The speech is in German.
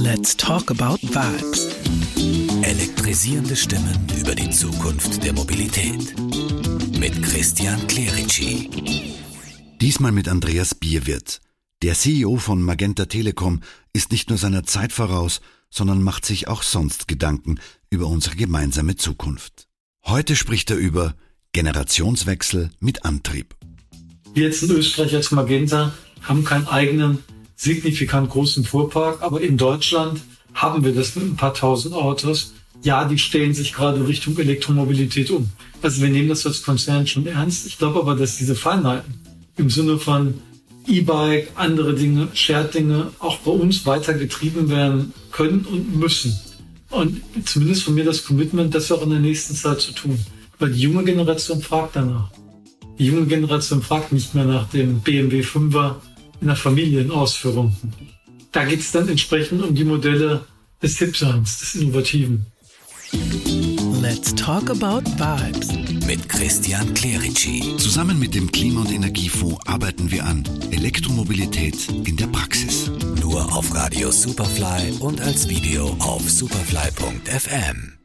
Let's talk about vibes. Elektrisierende Stimmen über die Zukunft der Mobilität. Mit Christian Clerici. Diesmal mit Andreas Bierwirt. Der CEO von Magenta Telekom ist nicht nur seiner Zeit voraus, sondern macht sich auch sonst Gedanken über unsere gemeinsame Zukunft. Heute spricht er über Generationswechsel mit Antrieb. Wir jetzt in Österreich als Magenta haben keinen eigenen signifikant großen Fuhrpark, aber in Deutschland haben wir das mit ein paar tausend Autos. Ja, die stellen sich gerade Richtung Elektromobilität um. Also wir nehmen das als Konzern schon ernst. Ich glaube aber, dass diese Feinheiten im Sinne von E-Bike, andere Dinge, Shared-Dinge auch bei uns weiter getrieben werden können und müssen. Und zumindest von mir das Commitment, das auch in der nächsten Zeit zu tun. Weil die junge Generation fragt danach. Die junge Generation fragt nicht mehr nach dem BMW 5er in der Familienausführung. Da geht es dann entsprechend um die Modelle des Hipseins, des Innovativen. Let's talk about vibes. Mit Christian Clerici. Zusammen mit dem Klima- und Energiefonds arbeiten wir an Elektromobilität in der Praxis. Nur auf Radio Superfly und als Video auf superfly.fm.